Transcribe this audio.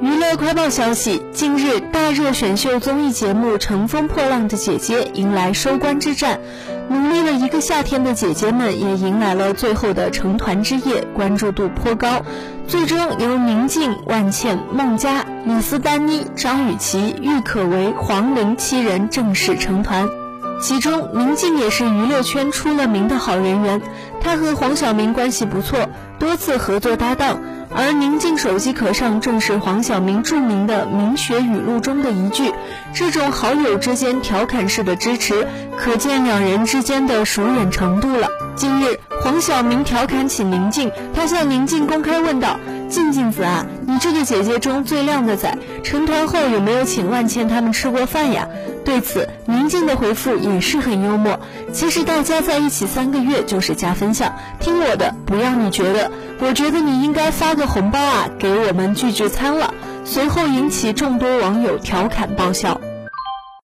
娱乐快报消息：近日，大热选秀综艺节目《乘风破浪的姐姐》迎来收官之战，努力了一个夏天的姐姐们也迎来了最后的成团之夜，关注度颇高。最终由宁静、万茜、孟佳、李斯丹妮、张雨绮、郁可唯、黄龄七人正式成团。其中，宁静也是娱乐圈出了名的好人缘，她和黄晓明关系不错，多次合作搭档。而宁静手机壳上正是黄晓明著名的明学语录中的一句，这种好友之间调侃式的支持，可见两人之间的熟稔程度了。近日，黄晓明调侃起宁静，他向宁静公开问道：“静静子啊，你这个姐姐中最靓的仔，成团后有没有请万茜他们吃过饭呀？”对此，宁静的回复也是很幽默。其实大家在一起三个月就是加分项，听我的，不要你觉得。我觉得你应该发个红包啊，给我们聚聚餐了。随后引起众多网友调侃爆笑。